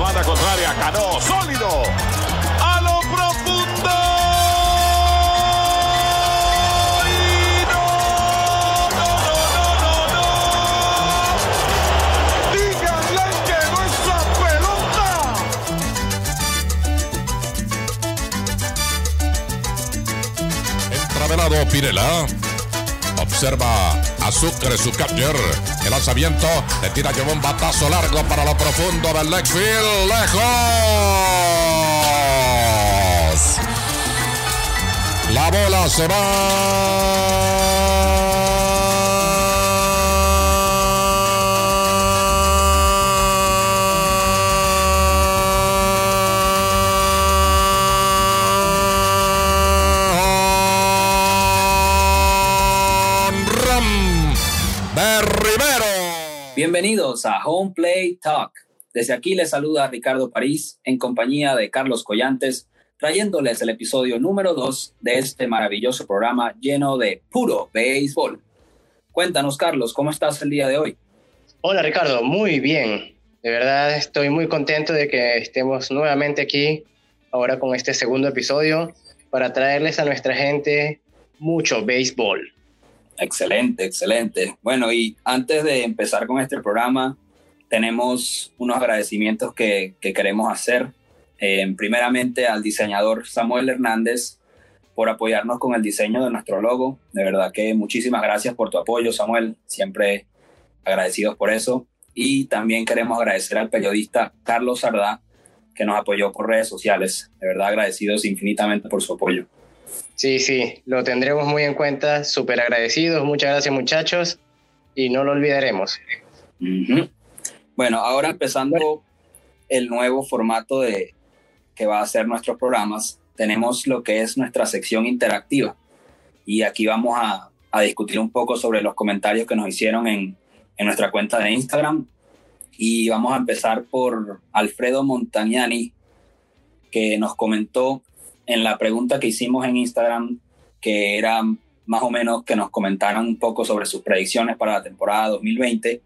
banda contraria. Cano, sólido. A lo profundo. Y no, que no pelota. Entra de lado Pirela. Observa Sucre, su catcher. El lanzamiento. Le tira lleva un batazo largo para lo profundo del left field. ¡Lejos! La bola se va. A Home Play Talk. Desde aquí les saluda Ricardo París en compañía de Carlos Collantes, trayéndoles el episodio número 2 de este maravilloso programa lleno de puro béisbol. Cuéntanos, Carlos, ¿cómo estás el día de hoy? Hola Ricardo, muy bien. De verdad estoy muy contento de que estemos nuevamente aquí ahora con este segundo episodio para traerles a nuestra gente mucho béisbol. Excelente, excelente. Bueno, y antes de empezar con este programa, tenemos unos agradecimientos que, que queremos hacer. Eh, primeramente al diseñador Samuel Hernández por apoyarnos con el diseño de nuestro logo. De verdad que muchísimas gracias por tu apoyo, Samuel. Siempre agradecidos por eso. Y también queremos agradecer al periodista Carlos Sardá, que nos apoyó por redes sociales. De verdad agradecidos infinitamente por su apoyo. Sí, sí, lo tendremos muy en cuenta, súper agradecidos. Muchas gracias muchachos y no lo olvidaremos. Bueno, ahora empezando el nuevo formato de que va a ser nuestros programas, tenemos lo que es nuestra sección interactiva. Y aquí vamos a, a discutir un poco sobre los comentarios que nos hicieron en, en nuestra cuenta de Instagram. Y vamos a empezar por Alfredo Montagnani, que nos comentó en la pregunta que hicimos en Instagram, que era más o menos que nos comentaran un poco sobre sus predicciones para la temporada 2020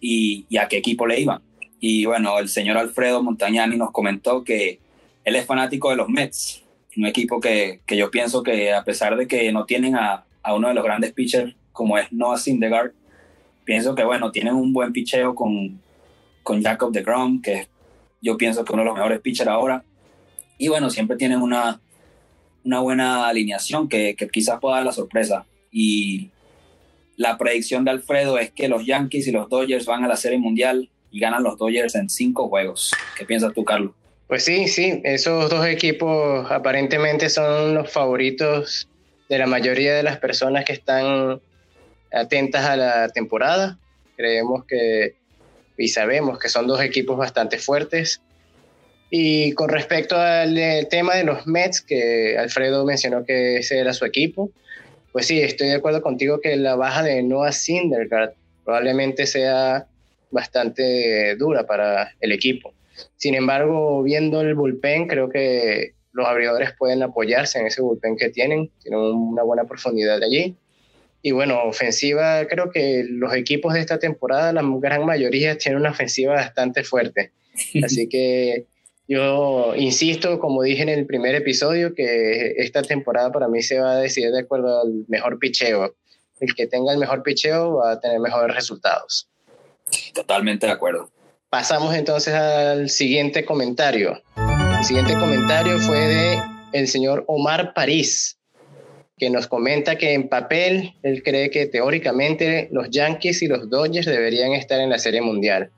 y, y a qué equipo le iban. Y bueno, el señor Alfredo Montagnani nos comentó que él es fanático de los Mets, un equipo que, que yo pienso que a pesar de que no tienen a, a uno de los grandes pitchers como es Noah Syndergaard, pienso que bueno, tienen un buen picheo con, con Jacob de Grom, que yo pienso que uno de los mejores pitchers ahora. Y bueno, siempre tienen una, una buena alineación que, que quizás pueda dar la sorpresa. Y la predicción de Alfredo es que los Yankees y los Dodgers van a la Serie Mundial y ganan los Dodgers en cinco juegos. ¿Qué piensas tú, Carlos? Pues sí, sí, esos dos equipos aparentemente son los favoritos de la mayoría de las personas que están atentas a la temporada. Creemos que y sabemos que son dos equipos bastante fuertes. Y con respecto al eh, tema de los Mets, que Alfredo mencionó que ese era su equipo, pues sí, estoy de acuerdo contigo que la baja de Noah Syndergaard probablemente sea bastante dura para el equipo. Sin embargo, viendo el bullpen, creo que los abridores pueden apoyarse en ese bullpen que tienen, tienen una buena profundidad allí. Y bueno, ofensiva, creo que los equipos de esta temporada, la gran mayoría tienen una ofensiva bastante fuerte. Así que yo insisto, como dije en el primer episodio, que esta temporada para mí se va a decidir de acuerdo al mejor picheo. El que tenga el mejor picheo va a tener mejores resultados. Totalmente de acuerdo. Pasamos entonces al siguiente comentario. El siguiente comentario fue de el señor Omar París, que nos comenta que en papel él cree que teóricamente los Yankees y los Dodgers deberían estar en la Serie Mundial.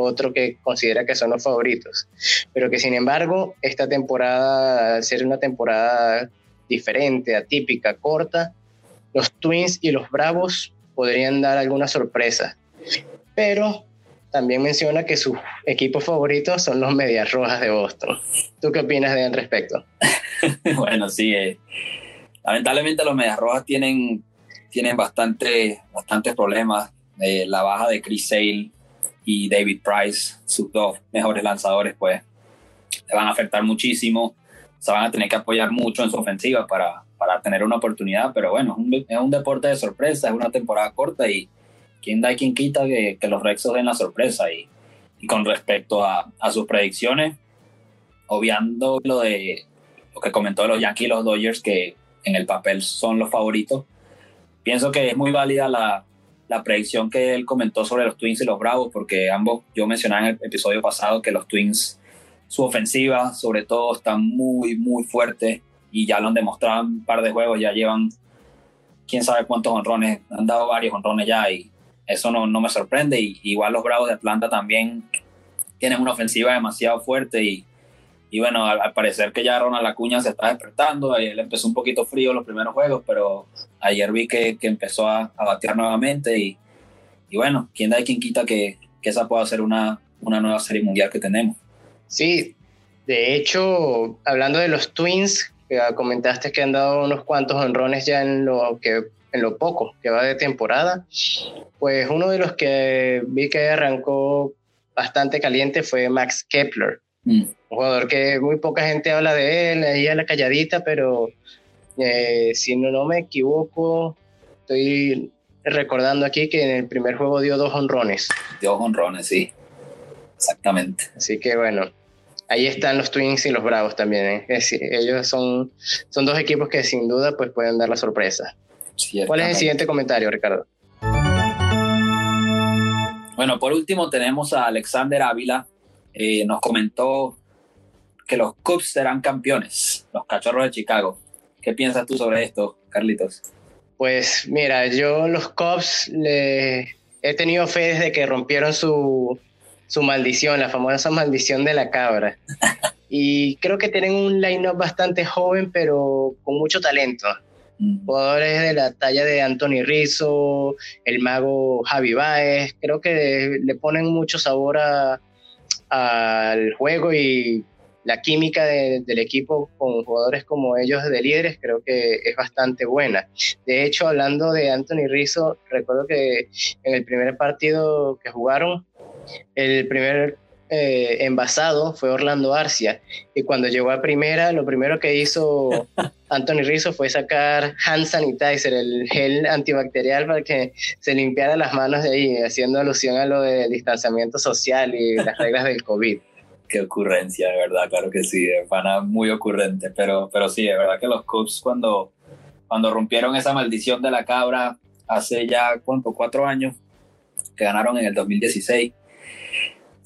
Otro que considera que son los favoritos. Pero que sin embargo, esta temporada, al ser una temporada diferente, atípica, corta, los Twins y los Bravos podrían dar alguna sorpresa. Pero también menciona que sus equipos favoritos son los Medias Rojas de Boston. ¿Tú qué opinas de al respecto? bueno, sí. Eh, lamentablemente los Medias Rojas tienen, tienen bastante, bastantes problemas. Eh, la baja de Chris Sale y David Price, sus dos mejores lanzadores, pues le van a afectar muchísimo. Se van a tener que apoyar mucho en su ofensiva para, para tener una oportunidad. Pero bueno, es un, es un deporte de sorpresa, es una temporada corta y quién da y quién quita que, que los Rexos den la sorpresa y, y con respecto a, a, sus predicciones, obviando lo de lo que comentó de los Yankees y los Dodgers, que en el papel son los favoritos, pienso que es muy válida la, la predicción que él comentó sobre los Twins y los Bravos, porque ambos, yo mencionaba en el episodio pasado que los Twins, su ofensiva sobre todo está muy, muy fuerte y ya lo han demostrado en un par de juegos, ya llevan quién sabe cuántos honrones, han dado varios honrones ya y eso no, no me sorprende. Y, igual los Bravos de Atlanta también tienen una ofensiva demasiado fuerte y, y bueno, al, parecer que ya Ronald Acuña se está despertando, él empezó un poquito frío los primeros juegos, pero ayer vi que, que empezó a, a, batear nuevamente y, y bueno, quién da y quién quita que, que esa pueda ser una, una nueva serie mundial que tenemos. Sí, de hecho, hablando de los Twins, comentaste que han dado unos cuantos honrones ya en lo que en lo poco que va de temporada. Pues uno de los que vi que arrancó bastante caliente fue Max Kepler, mm. un jugador que muy poca gente habla de él, ahí a la calladita, pero eh, si no, no me equivoco, estoy recordando aquí que en el primer juego dio dos honrones. Dos honrones, sí. Exactamente. Así que bueno, ahí están los Twins y los Bravos también. ¿eh? ellos son, son dos equipos que sin duda pues, pueden dar la sorpresa. ¿Cuál es el siguiente comentario, Ricardo? Bueno, por último tenemos a Alexander Ávila. Eh, nos comentó que los Cubs serán campeones, los Cachorros de Chicago. ¿Qué piensas tú sobre esto, Carlitos? Pues mira, yo los Cubs le he tenido fe desde que rompieron su, su maldición, la famosa maldición de la cabra. y creo que tienen un line-up bastante joven, pero con mucho talento. Mm. Jugadores de la talla de Anthony Rizzo, el mago Javi Baez, creo que le ponen mucho sabor al juego y la química del equipo con jugadores como ellos de líderes creo que es bastante buena. De hecho, hablando de Anthony Rizzo, recuerdo que en el primer partido que jugaron, el primer eh, envasado fue Orlando Arcia. Y cuando llegó a primera, lo primero que hizo Anthony Rizzo fue sacar hand sanitizer, el gel antibacterial para que se limpiara las manos de ahí, haciendo alusión a lo del distanciamiento social y las reglas del COVID. Qué ocurrencia, de verdad, claro que sí, pana muy ocurrente, pero, pero sí, de verdad que los Cubs cuando, cuando rompieron esa maldición de la cabra hace ya, ¿cuánto? Cuatro años, que ganaron en el 2016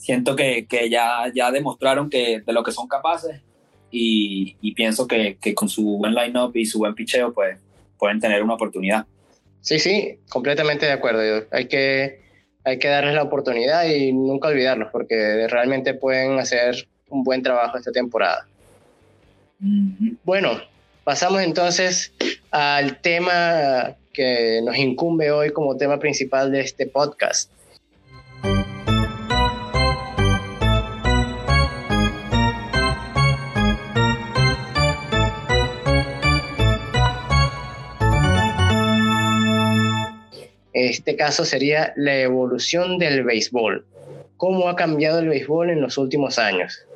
siento que, que, ya, ya demostraron que de lo que son capaces y, y pienso que, que, con su buen line-up y su buen picheo pues pueden tener una oportunidad. Sí, sí, completamente de acuerdo. Hay que, hay que darles la oportunidad y nunca olvidarlos porque realmente pueden hacer un buen trabajo esta temporada. Bueno, pasamos entonces al tema que nos incumbe hoy como tema principal de este podcast. Este caso sería la evolución del béisbol. ¿Cómo ha cambiado el béisbol en los últimos años?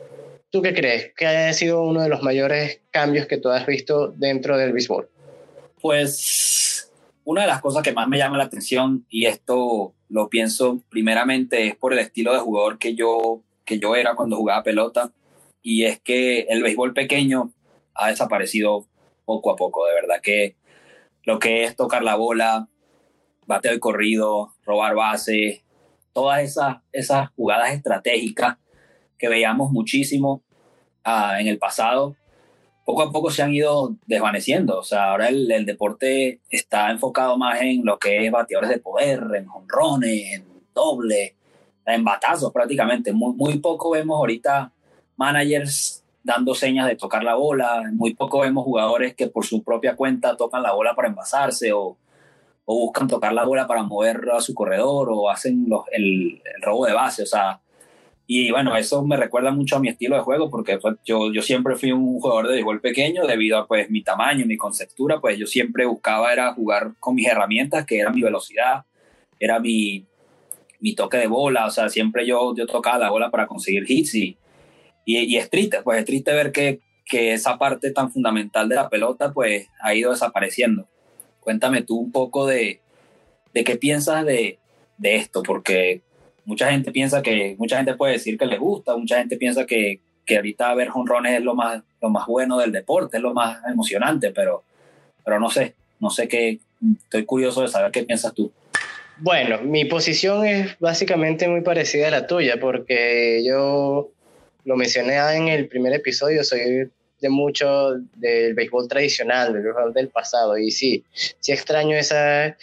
¿Tú qué crees? ¿Qué ha sido uno de los mayores cambios que tú has visto dentro del béisbol? Pues una de las cosas que más me llama la atención, y esto lo pienso primeramente, es por el estilo de jugador que yo, que yo era cuando jugaba pelota, y es que el béisbol pequeño ha desaparecido poco a poco, de verdad que lo que es tocar la bola, bateo de corrido, robar base, todas esas, esas jugadas estratégicas que veíamos muchísimo uh, en el pasado, poco a poco se han ido desvaneciendo. O sea, ahora el, el, deporte está enfocado más en lo que es bateadores de poder, en honrones, en doble, en batazos prácticamente. Muy, muy poco vemos ahorita managers dando señas de tocar la bola, muy poco vemos jugadores que por su propia cuenta tocan la bola para envasarse o, o buscan tocar la bola para mover a su corredor o hacen los, el, el, robo de base, o sea, y bueno, eso me recuerda mucho a mi estilo de juego porque pues, yo, yo siempre fui un jugador de béisbol pequeño debido a pues mi tamaño, mi conceptura, pues yo siempre buscaba era jugar con mis herramientas, que era mi velocidad, era mi, mi toque de bola, o sea, siempre yo, yo tocaba la bola para conseguir hits y, y, y es triste, pues es triste ver que, que esa parte tan fundamental de la pelota pues ha ido desapareciendo. Cuéntame tú un poco de, de qué piensas de, de esto, porque mucha gente piensa que, mucha gente puede decir que le gusta, mucha gente piensa que, que ahorita ver jonrones es lo más, lo más bueno del deporte, es lo más emocionante, pero, pero no sé, no sé qué, estoy curioso de saber qué piensas tú. Bueno, mi posición es básicamente muy parecida a la tuya, porque yo lo mencioné en el primer episodio, soy de mucho del béisbol tradicional, del del pasado, y sí, sí extraño ese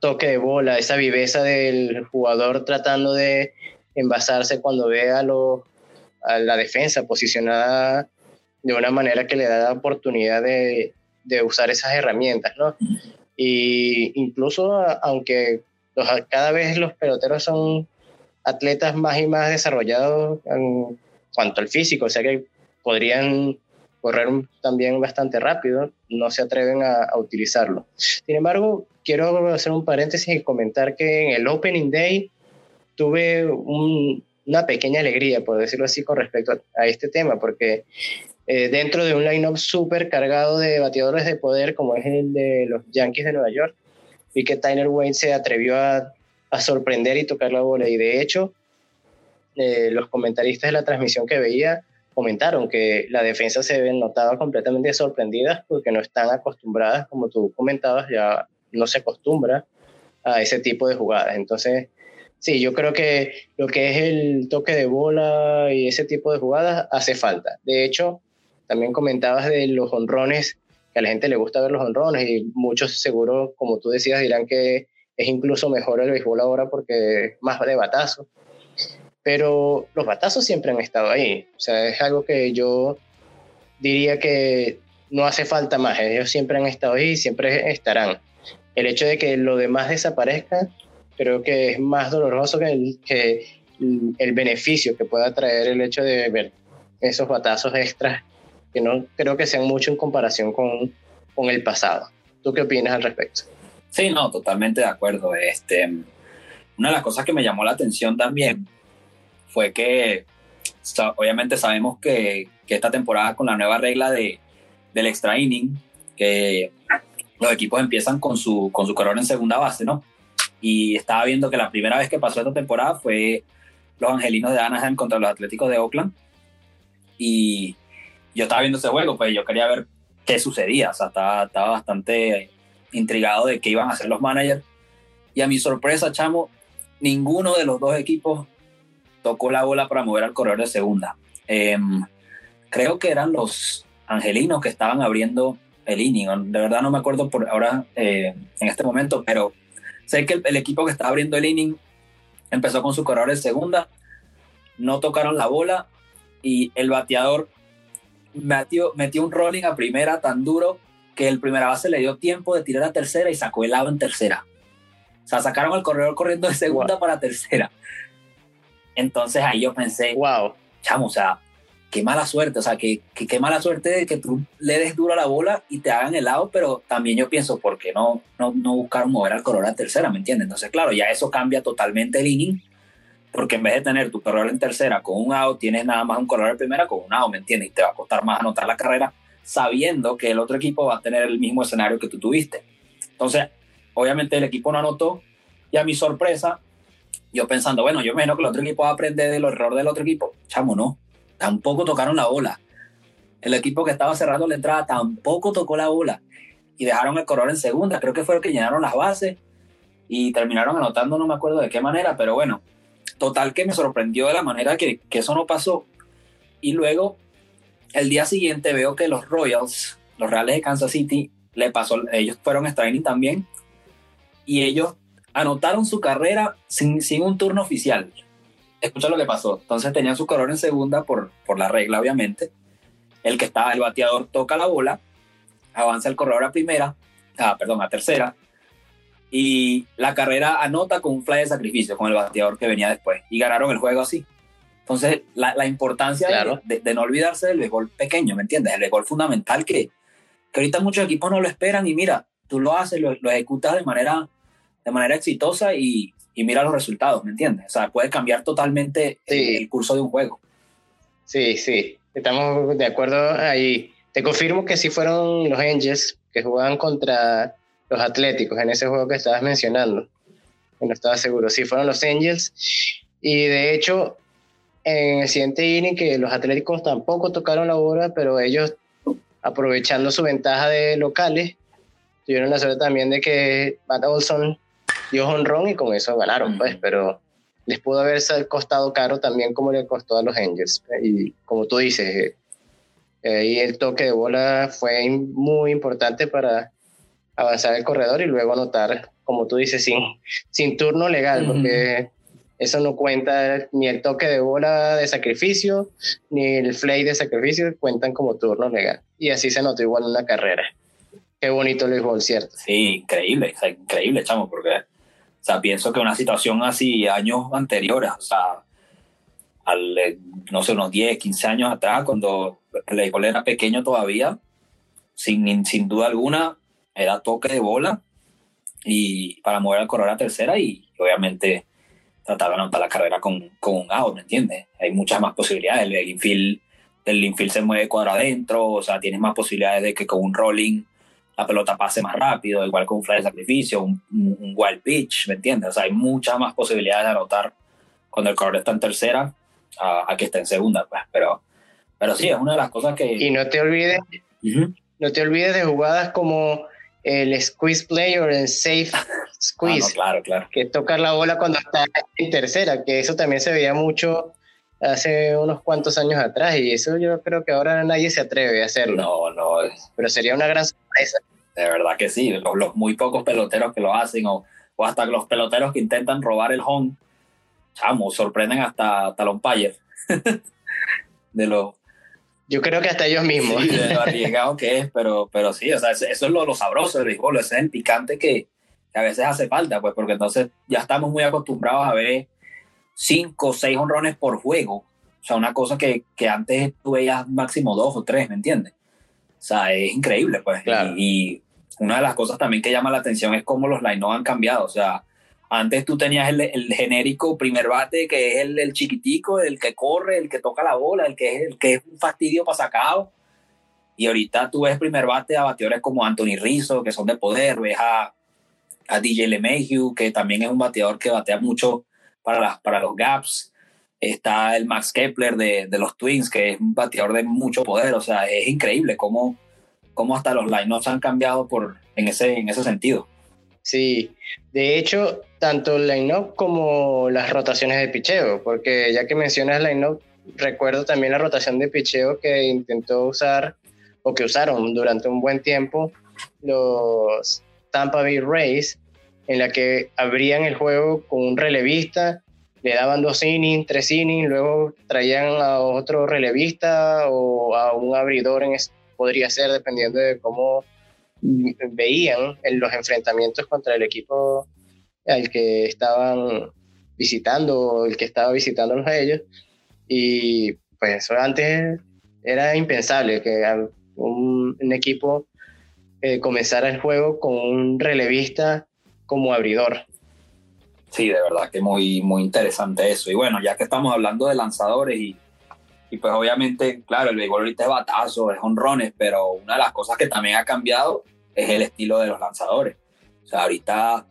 toque de bola, esa viveza del jugador tratando de envasarse cuando ve a, a la defensa posicionada de una manera que le da la oportunidad de, de usar esas herramientas, ¿no? Y incluso, aunque cada vez los peloteros son atletas más y más desarrollados en cuanto al físico, o sea que podrían correr también bastante rápido, no se atreven a, utilizarlo. Sin embargo, quiero hacer un paréntesis y comentar que en el Opening Day tuve una pequeña alegría, por decirlo así, con respecto a, este tema, porque eh, dentro de un line-up súper cargado de bateadores de poder, como es el de los Yankees de Nueva York, y que Tyler Wayne se atrevió a, sorprender y tocar la bola. Y de hecho, eh, los comentaristas de la transmisión que veía comentaron que la defensa se notaba completamente sorprendida porque no están acostumbradas, como tú comentabas, ya no se acostumbra a ese tipo de jugadas. Entonces, sí, yo creo que lo que es el toque de bola y ese tipo de jugadas hace falta. De hecho, también comentabas de los honrones a la gente le gusta ver los honrones y muchos seguro, como tú decías, dirán que es incluso mejor el béisbol ahora porque es más de batazo. Pero los batazos siempre han estado ahí. O sea, es algo que yo diría que no hace falta más. Ellos siempre han estado ahí y siempre estarán. El hecho de que lo demás desaparezca, creo que es más doloroso que el, que el beneficio que pueda traer el hecho de ver esos batazos extras que no creo que sean mucho en comparación con, con el pasado. ¿Tú qué opinas al respecto? Sí, no, totalmente de acuerdo. Este, una de las cosas que me llamó la atención también fue que obviamente sabemos que, que esta temporada con la nueva regla de, del extra inning, que los equipos empiezan con su, con su corredor en segunda base, ¿no? Y estaba viendo que la primera vez que pasó esta temporada fue los Angelinos de Anaheim contra los Atléticos de Oakland. Y yo estaba viendo ese juego, pues yo quería ver qué sucedía, o sea, estaba, estaba bastante intrigado de qué iban a hacer los managers. Y a mi sorpresa, chamo, ninguno de los dos equipos tocó la bola para mover al corredor de segunda. Em, creo que eran los angelinos que estaban abriendo el inning. De verdad no me acuerdo por ahora eh, en este momento, pero sé que el, el, equipo que estaba abriendo el inning empezó con su corredor de segunda, no tocaron la bola y el bateador metió, metió un rolling a primera tan duro que el primera base le dio tiempo de tirar a tercera y sacó el lado en tercera. O sea, sacaron al corredor corriendo de segunda para tercera. Entonces ahí yo pensé, wow, chamo, o sea, qué mala suerte, o sea, qué, qué, mala suerte de que tú le des duro a la bola y te hagan el lado, pero también yo pienso, ¿por qué no, no, no buscaron mover al corredor a tercera, me entiendes? Entonces, claro, ya eso cambia totalmente el inning porque en vez de tener tu corredor en tercera con un out, tienes nada más un corredor en primera con un out, ¿me entiendes? Y te va a costar más anotar la carrera sabiendo que el otro equipo va a tener el mismo escenario que tú tuviste. Entonces, obviamente el equipo no anotó y a mi sorpresa, yo pensando, bueno, yo imagino que el otro equipo va a aprender del error del otro equipo. Chamo, no, tampoco tocaron la bola. El equipo que estaba cerrando la entrada tampoco tocó la bola y dejaron el corredor en segunda. Creo que fue el que llenaron las bases y terminaron anotando, no me acuerdo de qué manera, pero bueno, Total que me sorprendió de la manera que, que eso no pasó. Y luego, el día siguiente veo que los Royals, los Reales de Kansas City, le pasó, ellos fueron a también. Y ellos anotaron su carrera sin, sin un turno oficial. Escucha lo que pasó. Entonces tenían su color en segunda por, por la regla, obviamente. El que estaba, el bateador toca la bola, avanza el corredor a primera, ah, perdón, a tercera, y la carrera anota con un fly de sacrificio con el bateador que venía después y ganaron el juego así. Entonces, la, la importancia de, de, no olvidarse del béisbol pequeño, ¿me entiendes? El béisbol fundamental que, que ahorita muchos equipos no lo esperan y mira, tú lo haces, lo, lo ejecutas de manera, de manera exitosa y, y, mira los resultados, ¿me entiendes? O sea, puede cambiar totalmente el curso de un juego. Sí, sí, estamos de acuerdo ahí. Te confirmo que sí fueron los Angels que jugaban contra los Atléticos en ese juego que estabas mencionando. No estaba seguro. Sí, fueron los Angels. Y de hecho, en el siguiente inning, que los Atléticos tampoco tocaron la bola, pero ellos, aprovechando su ventaja de locales, tuvieron la suerte también de que Matt Olson dio honrón y con eso ganaron, pues, pero les pudo haber costado caro también como le costó a los Angels. Y como tú dices, eh, el toque de bola fue muy importante para avanzar el corredor y luego anotar, como tú dices, sin, sin turno legal, porque eso no cuenta ni el toque de bola de sacrificio, ni el flay de sacrificio, cuentan como turno legal. Y así se notó igual en la carrera. Qué bonito el béisbol, ¿cierto? Sí, increíble, increíble, chamo, porque sea, pienso que una situación así años anteriores, o sea, al, no sé, unos 10, 15 años atrás, cuando el béisbol era pequeño todavía, sin, sin duda alguna, era toque de bola y para mover al corredor a tercera y obviamente tratar de anotar la carrera con, con un out, ¿me entiendes? Hay muchas más posibilidades. El, infield, el infield se mueve cuadro adentro, o sea, tienes más posibilidades de que con un rolling la pelota pase más rápido, igual con un fly de sacrificio, un, un, wild pitch, ¿me entiendes? O sea, hay muchas más posibilidades de anotar cuando el corredor está en tercera a, que esté en segunda, pues. Pero, pero sí, es una de las cosas que... Y no te olvides, no te olvides de jugadas como el squeeze play o el safe squeeze. Ah, claro, claro. Que tocar la bola cuando está en tercera, que eso también se veía mucho hace unos cuantos años atrás y eso yo creo que ahora nadie se atreve a hacerlo. No, no. Pero sería una gran De verdad que sí, los, muy pocos peloteros que lo hacen o, o, hasta los peloteros que intentan robar el home, chamo, sorprenden hasta, hasta los de los yo creo que hasta ellos mismos. Sí, de lo arriesgado que es, pero, pero sí, o sea, eso, es lo, lo, sabroso del béisbol, ese es el picante que, que, a veces hace falta, pues, porque entonces ya estamos muy acostumbrados a ver cinco o seis honrones por juego. O sea, una cosa que, que antes tú veías máximo dos o tres, ¿me entiendes? O sea, es increíble, pues. Claro. Y, una de las cosas también que llama la atención es cómo los line han cambiado. O sea, antes tú tenías el, el, genérico primer bate, que es el, el, chiquitico, el que corre, el que toca la bola, el que es, el que es un fastidio para sacado. Y ahorita tú ves primer bate a bateadores como Anthony Rizzo, que son de poder, ves a, a DJ LeMahieu, que también es un bateador que batea mucho para, las, para los gaps. Está el Max Kepler de, de los Twins, que es un bateador de mucho poder. O sea, es increíble cómo, cómo hasta los lineups han cambiado por, en, ese, en ese sentido. Sí, de hecho, tanto el line-up como las rotaciones de picheo, porque ya que mencionas line-up, recuerdo también la rotación de picheo que intentó usar o que usaron durante un buen tiempo los Tampa Bay Rays, en la que abrían el juego con un relevista, le daban dos innings, tres innings, luego traían a otro relevista o a un abridor, podría ser dependiendo de cómo veían en los enfrentamientos contra el equipo al que estaban visitando o el que estaba visitándolos a ellos. Y pues eso antes era impensable que un, un equipo eh, comenzara el juego con un relevista como abridor. Sí, de verdad que muy, muy interesante eso. Y bueno, ya que estamos hablando de lanzadores y, pues obviamente, claro, el béisbol ahorita es batazo, es honrones, pero una de las cosas que también ha cambiado es el estilo de los lanzadores. O sea, ahorita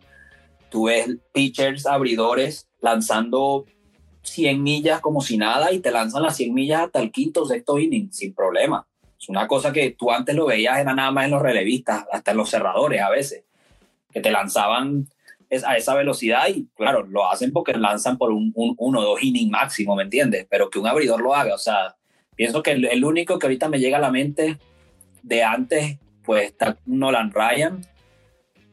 tú ves pitchers, abridores lanzando 100 millas como si nada y te lanzan las 100 millas hasta el quinto o sexto inning sin problema. Es una cosa que tú antes lo veías era nada más en los relevistas, hasta en los cerradores a veces, que te lanzaban a esa velocidad y claro, lo hacen porque lanzan por un, uno o dos innings máximo, ¿me entiendes? Pero que un abridor lo haga, o sea, pienso que el, el único que ahorita me llega a la mente de antes pues está Nolan Ryan,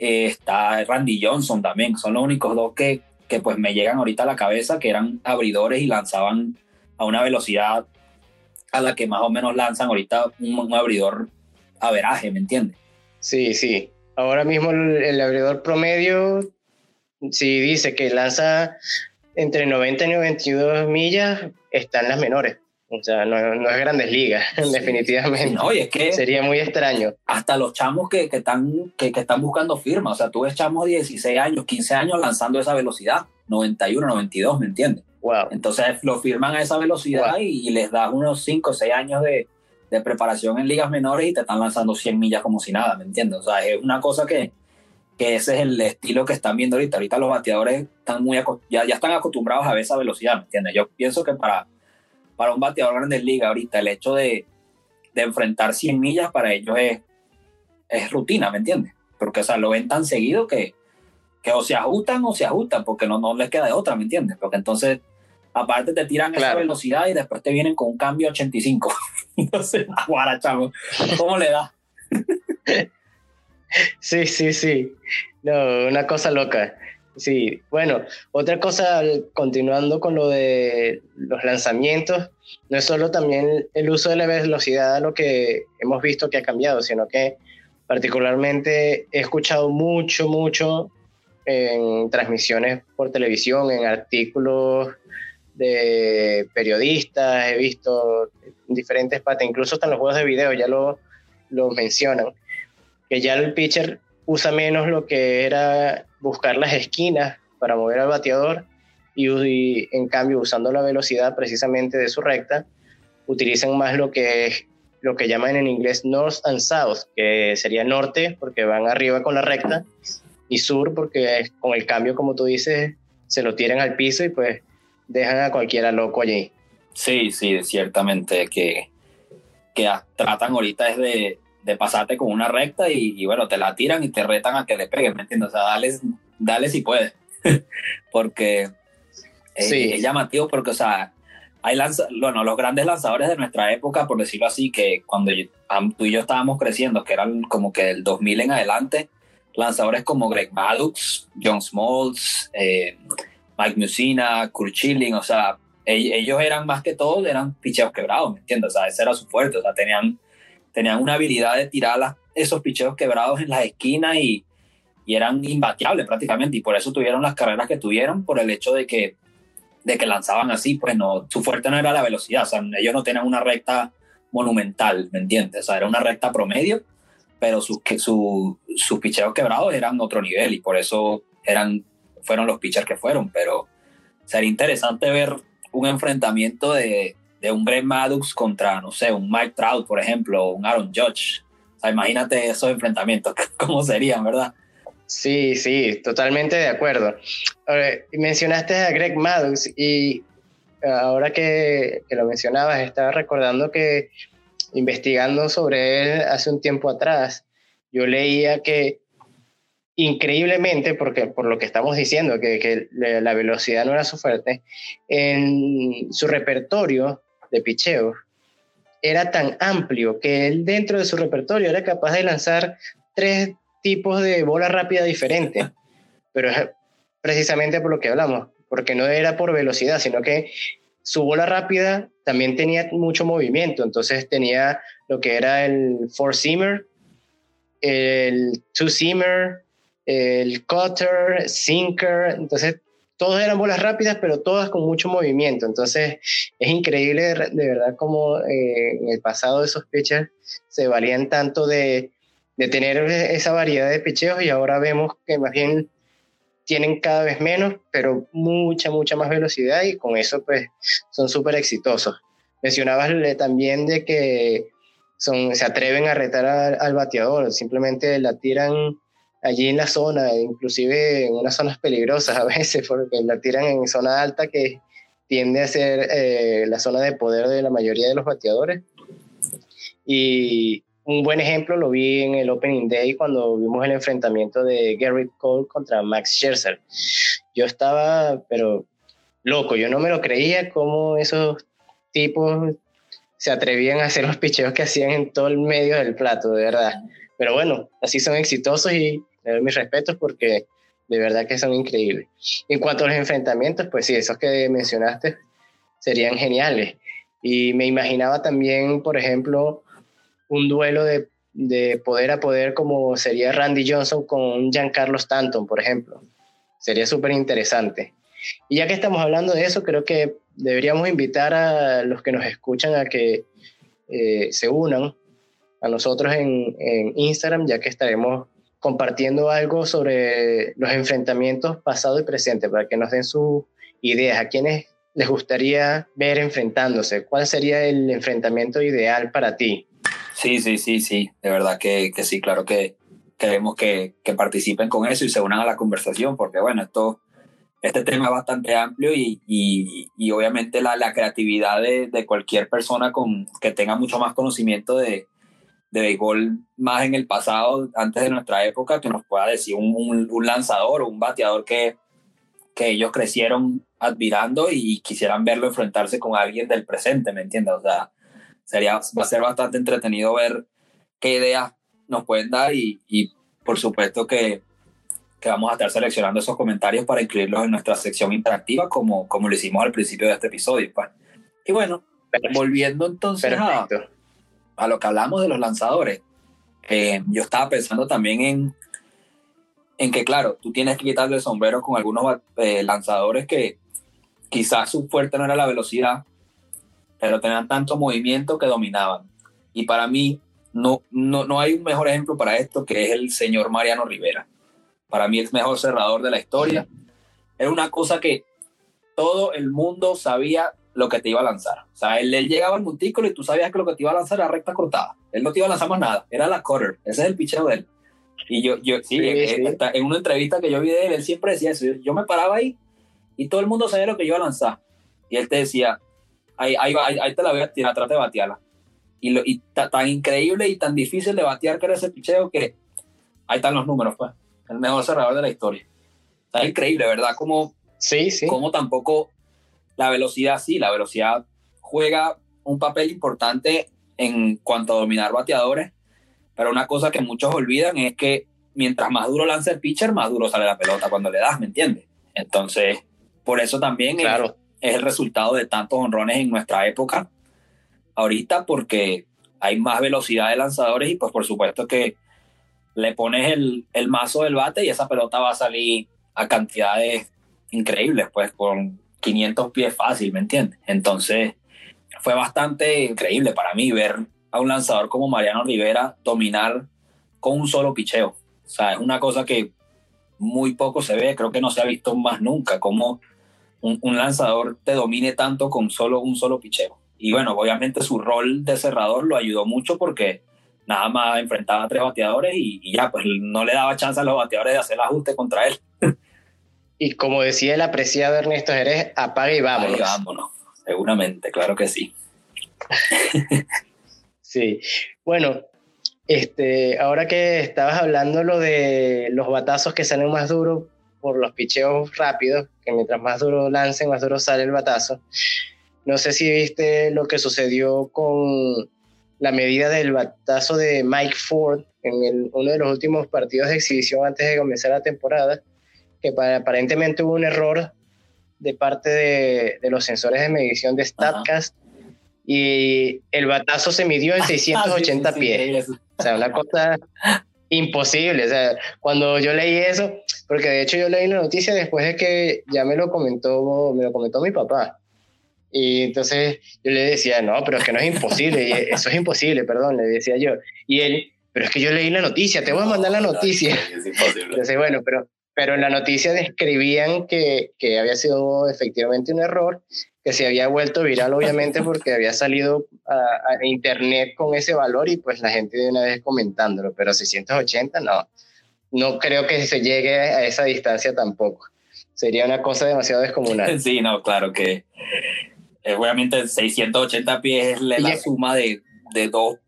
eh, está Randy Johnson también, son los únicos dos que, que pues me llegan ahorita a la cabeza, que eran abridores y lanzaban a una velocidad a la que más o menos lanzan ahorita un, abridor averaje, ¿me entiendes? Sí, sí. Ahora mismo el, abridor promedio, si dice que lanza entre 90 y 92 millas, están las menores. O sea, no, es grandes ligas, definitivamente. No, y es que sería muy extraño. Hasta los chamos que, que están, que, que, están buscando firma, o sea, tú ves chamos de 16 años, 15 años lanzando esa velocidad, 91, 92, ¿me entiendes? Wow. Entonces lo firman a esa velocidad y, les das unos 5 o 6 años de, de, preparación en ligas menores y te están lanzando 100 millas como si nada, ¿me entiendes? O sea, es una cosa que, que ese es el estilo que están viendo ahorita. Ahorita los bateadores están muy ya, ya están acostumbrados a ver esa velocidad, ¿me entiendes? Yo pienso que para, para un bateador grande liga ahorita el hecho de, de enfrentar 100 millas para ellos es, es rutina, ¿me entiendes? Porque, o sea, lo ven tan seguido que, que o se ajustan o se ajustan, porque no, no les queda de otra, ¿me entiendes? Porque entonces, aparte te tiran esa velocidad y después te vienen con un cambio 85. entonces, guara, chavo, ¿cómo le da? sí, sí, sí. No, una cosa loca. Sí, bueno, otra cosa, continuando con lo de los lanzamientos, no es solo también el uso de la velocidad lo que hemos visto que ha cambiado, sino que particularmente he escuchado mucho, mucho en transmisiones por televisión, en artículos de periodistas, he visto diferentes partes, incluso hasta en los juegos de video ya lo, lo mencionan, que ya el pitcher usa menos lo que era buscar las esquinas para mover al bateador y, en cambio usando la velocidad precisamente de su recta, utilizan más lo que lo que llaman en inglés north and south, que sería norte porque van arriba con la recta y sur porque con el cambio, como tú dices, se lo tiran al piso y pues dejan a cualquiera loco allí. Sí, sí, ciertamente que, que tratan ahorita es de, de pasarte con una recta y, bueno, te la tiran y te retan a que le peguen, ¿me entiendes? O sea, dale, dale si puedes, porque es, llamativo porque, o sea, hay lanza, bueno, los grandes lanzadores de nuestra época, por decirlo así, que cuando tú y yo estábamos creciendo, que eran como que del 2000 en adelante, lanzadores como Greg Maddux, John Smoltz, eh, Mike Musina, Kurt Schilling, o sea, ellos eran más que todo, eran picheos quebrados, ¿me entiendes? O sea, ese era su fuerte, o sea, tenían tenían una habilidad de tirar esos picheos quebrados en las esquinas y, y, eran imbateables prácticamente. Y por eso tuvieron las carreras que tuvieron, por el hecho de que, de que lanzaban así, pues no, su fuerte no era la velocidad. O sea, ellos no tenían una recta monumental, ¿me entiendes? O sea, era una recta promedio, pero sus, su, sus picheos quebrados eran otro nivel y por eso eran, fueron los pitchers que fueron. Pero sería interesante ver un enfrentamiento de, de un Brett Maddox contra, no sé, un Mike Trout, por ejemplo, o un Aaron Judge. Imagínate esos enfrentamientos, cómo serían, ¿verdad? Sí, sí, totalmente de acuerdo. mencionaste a Greg Maddox y ahora que, que, lo mencionabas, estaba recordando que investigando sobre él hace un tiempo atrás, yo leía que increíblemente, porque por lo que estamos diciendo, que, que la velocidad no era su fuerte, en su repertorio de picheo. Era tan amplio que él dentro de su repertorio era capaz de lanzar tres tipos de bola rápida diferentes. Pero precisamente por lo que hablamos, porque no era por velocidad, sino que su bola rápida también tenía mucho movimiento, entonces tenía lo que era el four-seamer, el two-seamer, el cutter, sinker, entonces todos eran bolas rápidas, pero todas con mucho movimiento. Entonces, es increíble de, verdad cómo eh, en el pasado esos pitchers se valían tanto de, de, tener esa variedad de picheos y ahora vemos que más bien tienen cada vez menos, pero mucha, mucha más velocidad y con eso pues son súper exitosos. Mencionabas también de que son, se atreven a retar al bateador, simplemente la tiran allí en la zona, inclusive en unas zonas peligrosas a veces, porque la tiran en zona alta que tiende a ser eh, la zona de poder de la mayoría de los bateadores. Y un buen ejemplo lo vi en el Opening Day cuando vimos el enfrentamiento de Garrett Cole contra Max Scherzer. Yo estaba, pero loco, yo no me lo creía cómo esos tipos se atrevían a hacer los picheos que hacían en todo el medio del plato, de verdad. Pero bueno, así son exitosos y doy mis respetos porque de verdad que son increíbles. En cuanto a los enfrentamientos, pues sí, esos que mencionaste serían geniales. Y me imaginaba también, por ejemplo, un duelo de, de poder a poder como sería Randy Johnson con Giancarlo Stanton, por ejemplo. Sería súper interesante. Y ya que estamos hablando de eso, creo que deberíamos invitar a los que nos escuchan a que eh, se unan a nosotros en, en Instagram, ya que estaremos compartiendo algo sobre los enfrentamientos pasado y presente, para que nos den sus ideas, a quienes les gustaría ver enfrentándose, cuál sería el enfrentamiento ideal para ti. Sí, sí, sí, sí, de verdad que, que sí, claro que queremos que, que, participen con eso y se unan a la conversación, porque bueno, esto, este tema es bastante amplio y, y, y obviamente la, la creatividad de, de, cualquier persona con, que tenga mucho más conocimiento de, de béisbol más en el pasado, antes de nuestra época, que nos pueda decir un, un, un lanzador o un bateador que, que ellos crecieron admirando y quisieran verlo enfrentarse con alguien del presente, ¿me entiendes? O sea, sería, va a ser bastante entretenido ver qué ideas nos pueden dar y, y por supuesto que, que, vamos a estar seleccionando esos comentarios para incluirlos en nuestra sección interactiva como, como lo hicimos al principio de este episodio. Pues. Y bueno, volviendo entonces a, a, lo que hablamos de los lanzadores, eh, yo estaba pensando también en, en que, claro, tú tienes que quitarle el sombrero con algunos eh, lanzadores que quizás su fuerte no era la velocidad, pero tenían tanto movimiento que dominaban. Y para mí, no, no, no hay un mejor ejemplo para esto que es el señor Mariano Rivera. Para mí, el mejor cerrador de la historia. Era una cosa que todo el mundo sabía lo que te iba a lanzar. O sea, él, él llegaba al montículo y tú sabías que lo que te iba a lanzar era recta cortada. Él no te iba a lanzar más nada, era la cutter. Ese es el picheo de él. Y yo, yo sí, sí, en, sí. en, una entrevista que yo vi de él, él siempre decía eso. Yo me paraba ahí y todo el mundo sabía lo que yo iba a lanzar. Y él te decía, ahí, ahí, ahí, ahí te la voy a tirar, trate de batearla. Y, lo, y tan increíble y tan difícil de batear que era ese picheo que ahí están los números, pues. El mejor cerrador de la historia. Sea, increíble, ¿verdad? Como, sí, sí. como tampoco la velocidad, sí, la velocidad juega un papel importante en cuanto a dominar bateadores, pero una cosa que muchos olvidan es que mientras más duro lanza el pitcher, más duro sale la pelota cuando le das, ¿me entiendes? Entonces, por eso también claro. es, es, el resultado de tantos honrones en nuestra época, ahorita, porque hay más velocidad de lanzadores y pues por supuesto que le pones el, el mazo del bate y esa pelota va a salir a cantidades increíbles, pues con 500 pies fácil, ¿me entiendes? Entonces, fue bastante increíble para mí ver a un lanzador como Mariano Rivera dominar con un solo picheo. O sea, es una cosa que muy poco se ve, creo que no se ha visto más nunca, como un, un lanzador te domine tanto con solo un solo picheo. Y bueno, obviamente su rol de cerrador lo ayudó mucho porque nada más enfrentaba a tres bateadores y, y ya, pues no le daba chance a los bateadores de hacer el ajuste contra él. Y como decía el apreciado Ernesto Jerez, apague y vámonos. Apague y vámonos, seguramente, claro que sí. sí, bueno, este, ahora que estabas hablando lo de los batazos que salen más duros por los picheos rápidos, que mientras más duro lancen, más duro sale el batazo. No sé si viste lo que sucedió con la medida del batazo de Mike Ford en uno de los últimos partidos de exhibición antes de comenzar la temporada, que para, aparentemente hubo un error de parte de, de los sensores de medición de StatCast Ajá. y el batazo se midió en 680 sí, sí, pies. Sí, o sea, una cosa imposible. O sea, cuando yo leí eso, porque de hecho yo leí la noticia después de que ya me lo comentó, me lo comentó mi papá. Y entonces yo le decía, no, pero es que no es imposible, eso es imposible, perdón, le decía yo. Y él, pero es que yo leí la noticia, te voy a mandar la noticia. Es imposible. Entonces, bueno, pero, pero en la noticia describían que, que había sido efectivamente un error, que se había vuelto viral, obviamente, porque había salido a, a, internet con ese valor y pues la gente de una vez comentándolo, pero 680 no, no creo que se llegue a esa distancia tampoco. Sería una cosa demasiado descomunal. Sí, no, claro que eh, obviamente 680 pies es la, la suma de, de dos,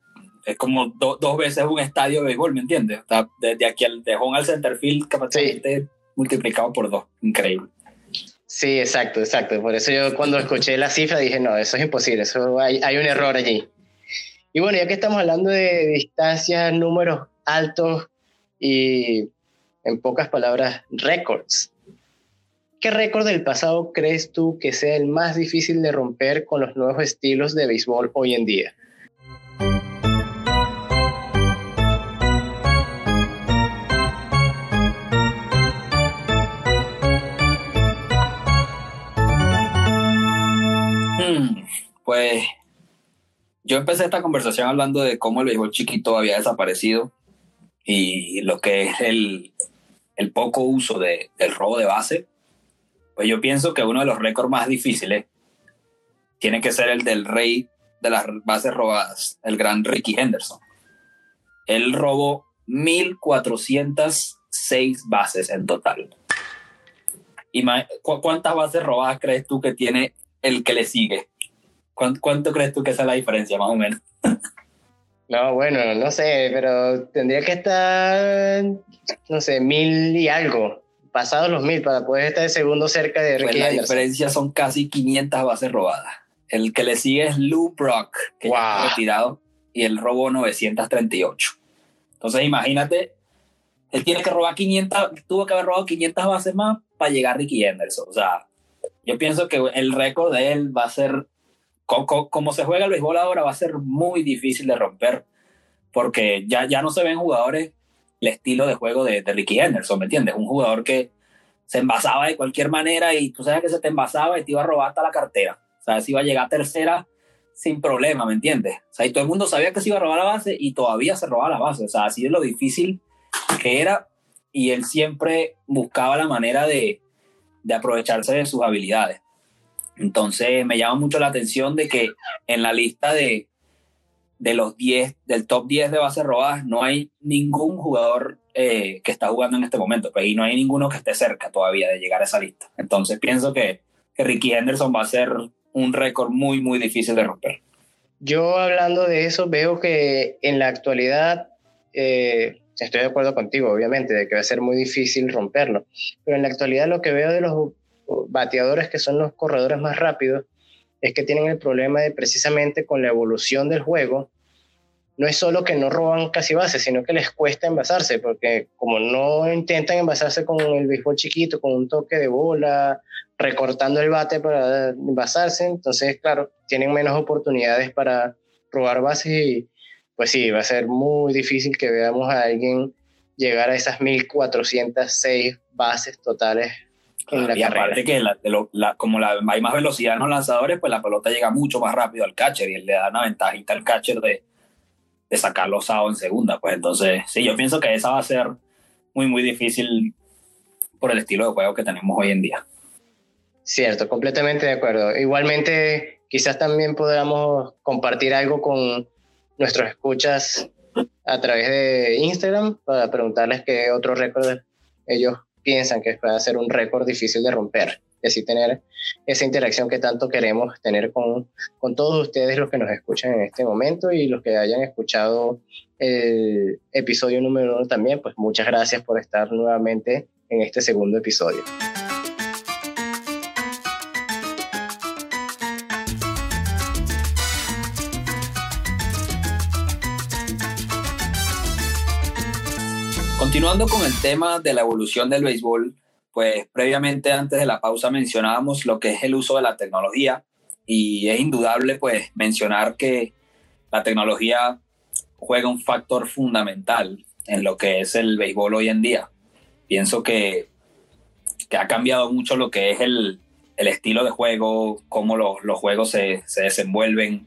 es como do, dos veces un estadio de béisbol, ¿me entiendes? Desde aquí al de home al center field, capazmente sí. multiplicado por dos, increíble. Sí, exacto, exacto. Por eso yo cuando escuché la cifra dije, no, eso es imposible, eso hay, hay un error allí. Y bueno, ya que estamos hablando de distancias, números altos y, en pocas palabras, récords, ¿Qué récord del pasado crees tú que sea el más difícil de romper con los nuevos estilos de béisbol hoy en día? Hmm, pues yo empecé esta conversación hablando de cómo el béisbol chiquito había desaparecido y lo que es el, el poco uso de, del robo de base pues yo pienso que uno de los récords más difíciles tiene que ser el del rey de las bases robadas, el gran Ricky Henderson. Él robó 1.406 bases en total. ¿Cuántas bases robadas crees tú que tiene el que le sigue? ¿Cuánto, crees tú que esa es la diferencia, más o menos? No, bueno, no sé, pero tendría que estar, no sé, mil y algo, pasados los mil, para poder estar de segundo cerca de pues Ricky La Henderson. diferencia son casi 500 bases robadas. El que le sigue es Lou Brock, que ya está retirado, y él robó 938. Entonces, imagínate, él tiene que robar 500, tuvo que haber robado 500 bases más para llegar a Ricky Henderson. O sea, yo pienso que el récord de él va a ser como, se juega el béisbol ahora, va a ser muy difícil de romper, porque ya, ya no se ven jugadores el estilo de juego de, de Ricky Henderson, ¿me entiendes? Un jugador que se envasaba de cualquier manera y tú sabes que se te envasaba y te iba a robar hasta la cartera. O sea, se iba a llegar a tercera sin problema, ¿me entiendes? O sea, y todo el mundo sabía que se iba a robar la base y todavía se robaba la base. O sea, así es lo difícil que era y él siempre buscaba la manera de, de aprovecharse de sus habilidades. Entonces me llama mucho la atención de que en la lista de, de los 10, del top 10 de bases robadas, no hay ningún jugador eh, que está jugando en este momento, pues, y no hay ninguno que esté cerca todavía de llegar a esa lista. Entonces pienso que, que Ricky Henderson va a ser un récord muy, muy difícil de romper. Yo hablando de eso, veo que en la actualidad, eh, estoy de acuerdo contigo, obviamente, de que va a ser muy difícil romperlo, pero en la actualidad lo que veo de los bateadores que son los corredores más rápidos es que tienen el problema de precisamente con la evolución del juego, no es solo que no roban casi bases, sino que les cuesta envasarse, porque como no intentan envasarse con el béisbol chiquito, con un toque de bola, recortando el bate para envasarse, entonces, claro, tienen menos oportunidades para robar bases y pues sí, va a ser muy difícil que veamos a alguien llegar a esas 1406 bases totales y aparte que como la, hay más velocidad en los lanzadores, pues la pelota llega mucho más rápido al catcher y él le da una ventajita al catcher de, de sacarlo sao en segunda. Pues entonces, sí, yo pienso que esa va a ser muy, muy difícil por el estilo de juego que tenemos hoy en día. Cierto, completamente de acuerdo. Igualmente, quizás también podamos compartir algo con nuestros escuchas a través de Instagram para preguntarles qué otro récord ellos piensan que puede ser un récord difícil de romper y así tener esa interacción que tanto queremos tener con, con todos ustedes los que nos escuchan en este momento y los que hayan escuchado el episodio número uno también, pues muchas gracias por estar nuevamente en este segundo episodio. Continuando con el tema de la evolución del béisbol, pues previamente antes de la pausa mencionábamos lo que es el uso de la tecnología y es indudable pues mencionar que la tecnología juega un factor fundamental en lo que es el béisbol hoy en día. Pienso que, que ha cambiado mucho lo que es el, el estilo de juego, cómo los, los juegos se, se, desenvuelven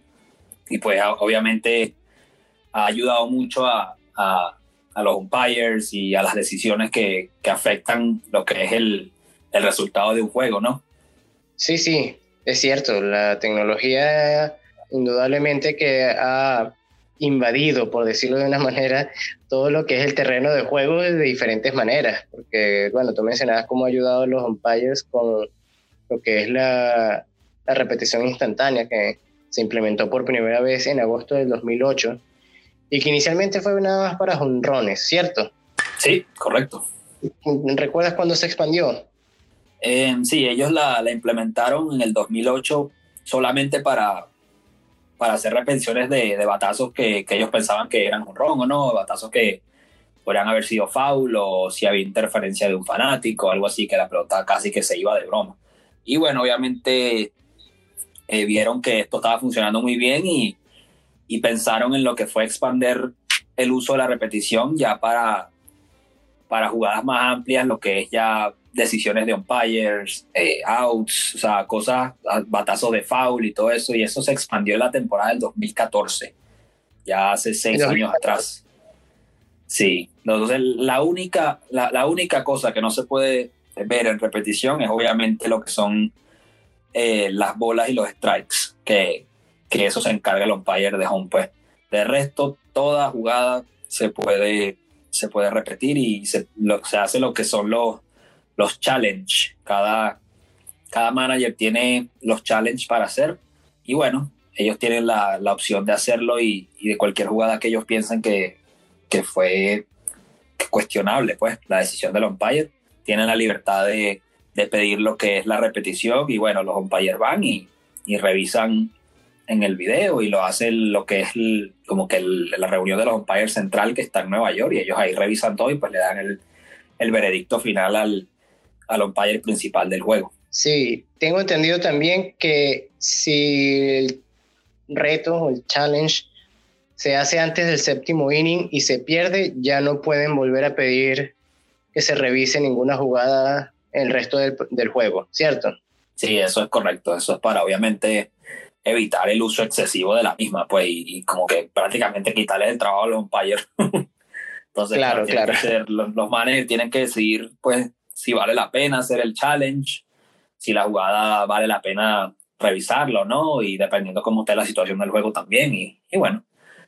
y pues obviamente ha ayudado mucho a, a a los umpires y a las decisiones que, que afectan lo que es el, el, resultado de un juego, ¿no? Sí, sí, es cierto. La tecnología indudablemente que ha invadido, por decirlo de una manera, todo lo que es el terreno de juego de diferentes maneras. Porque, bueno, tú mencionabas cómo ha ayudado a los umpires con lo que es la, la repetición instantánea que se implementó por primera vez en agosto del 2008 y que inicialmente fue nada más para jonrones, ¿cierto? Sí, correcto. ¿Recuerdas cuándo se expandió? Eh, sí, ellos la, la, implementaron en el 2008 solamente para, para hacer repeticiones de, de batazos que, que, ellos pensaban que eran jonrón o no, batazos que podrían haber sido foul o si había interferencia de un fanático, algo así, que la pelota casi que se iba de broma. Y bueno, obviamente eh, vieron que esto estaba funcionando muy bien y y pensaron en lo que fue expander el uso de la repetición ya para, para jugadas más amplias, lo que es ya decisiones de umpires, eh, outs, o sea, cosas, batazos de foul y todo eso, y eso se expandió en la temporada del 2014, ya hace seis años atrás. Sí, entonces la única, la, la, única cosa que no se puede ver en repetición es obviamente lo que son eh, las bolas y los strikes, que, que eso se encarga el umpire de home pues. De resto, toda jugada se puede se puede repetir y se, se hace lo que son los, los challenge. Cada, cada manager tiene los challenge para hacer y bueno, ellos tienen la, la opción de hacerlo y, de cualquier jugada que ellos piensen que, que fue cuestionable, pues la decisión del umpire, tienen la libertad de, de pedir lo que es la repetición y bueno, los umpires van y, y revisan en el video y lo hacen lo que es el, como que el, la reunión de los umpires central que está en Nueva York y ellos ahí revisan todo y pues le dan el, el veredicto final al, al umpire principal del juego. Sí, tengo entendido también que si el reto o el challenge se hace antes del séptimo inning y se pierde, ya no pueden volver a pedir que se revise ninguna jugada el resto del, del juego, ¿cierto? Sí, eso es correcto. Eso es para obviamente evitar el uso excesivo de la misma, pues, y, y como que prácticamente quitarle el trabajo a los umpires. Entonces, claro, claro. Ser, los, los managers tienen que decidir, pues, si vale la pena hacer el challenge, si la jugada vale la pena revisarlo, ¿no? Y dependiendo cómo esté la situación del juego también. Y, y bueno,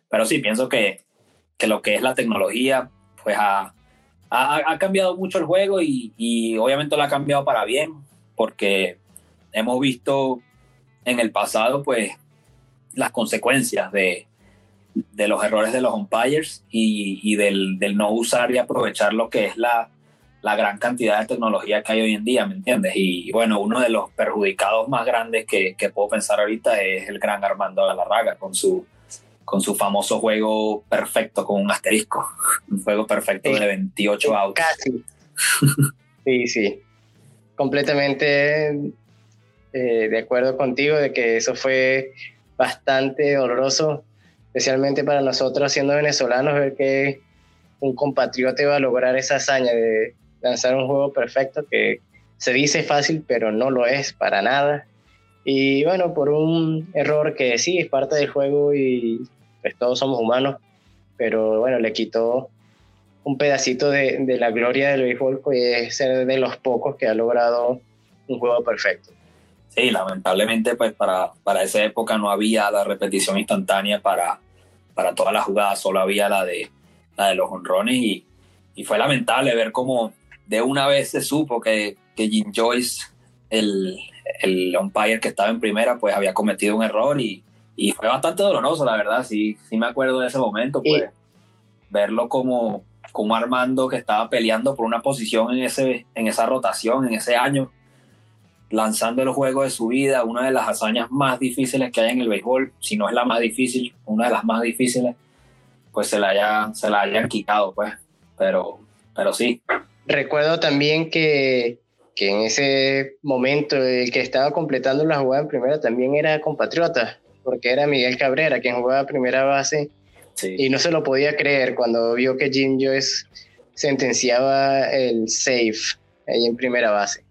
pero sí, pienso que, que, lo que es la tecnología, pues ha, ha, ha cambiado mucho el juego y, y, obviamente lo ha cambiado para bien, porque hemos visto en el pasado, pues, las consecuencias de, de los errores de los umpires y, y del, del, no usar y aprovechar lo que es la, la, gran cantidad de tecnología que hay hoy en día, ¿me entiendes? Y bueno, uno de los perjudicados más grandes que, que puedo pensar ahorita es el gran Armando Galarraga con su, con su famoso juego perfecto con un asterisco, un juego perfecto sí, de 28 sí, outs. Casi. sí, sí, completamente eh, de acuerdo contigo de que eso fue bastante doloroso, especialmente para nosotros siendo venezolanos, ver que un compatriota iba a lograr esa hazaña de lanzar un juego perfecto que se dice fácil, pero no lo es para nada. Y bueno, por un error que sí es parte del juego y pues todos somos humanos, pero bueno, le quitó un pedacito de, la gloria del béisbol, que es ser de los pocos que ha logrado un juego perfecto. Sí, lamentablemente, pues para, para esa época no había la repetición instantánea para, para todas las jugadas, solo había la de, la de los honrones y, y fue lamentable ver cómo de una vez se supo que, que Jim Joyce, el, el umpire que estaba en primera, pues había cometido un error y, y fue bastante doloroso, la verdad, sí, sí me acuerdo de ese momento, pues verlo como, como Armando que estaba peleando por una posición en, ese, en esa rotación, en ese año, lanzando el juego de su vida, una de las hazañas más difíciles que hay en el béisbol, si no es la más difícil, una de las más difíciles, pues se la, haya, se la hayan quitado, pues, pero, pero sí. Recuerdo también que, que en ese momento el que estaba completando la jugada en primera también era compatriota, porque era Miguel Cabrera quien jugaba primera base sí. y no se lo podía creer cuando vio que Jim Joyce sentenciaba el save ahí en primera base.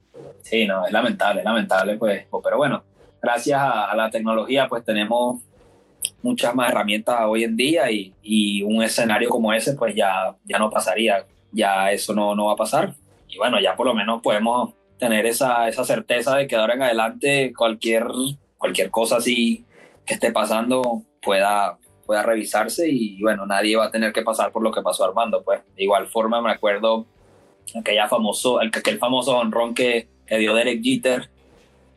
Sí, no, es lamentable, es lamentable, pues, pero bueno, gracias a, a, la tecnología, pues tenemos muchas más herramientas hoy en día y, y, un escenario como ese, pues ya, ya no pasaría, ya eso no, no va a pasar. Y bueno, ya por lo menos podemos tener esa, esa certeza de que ahora en adelante cualquier, cualquier cosa así que esté pasando pueda, pueda revisarse y bueno, nadie va a tener que pasar por lo que pasó Armando, pues. De igual forma me acuerdo aquella famoso, el, aquel famoso honrón que, que dio Derek Jeter,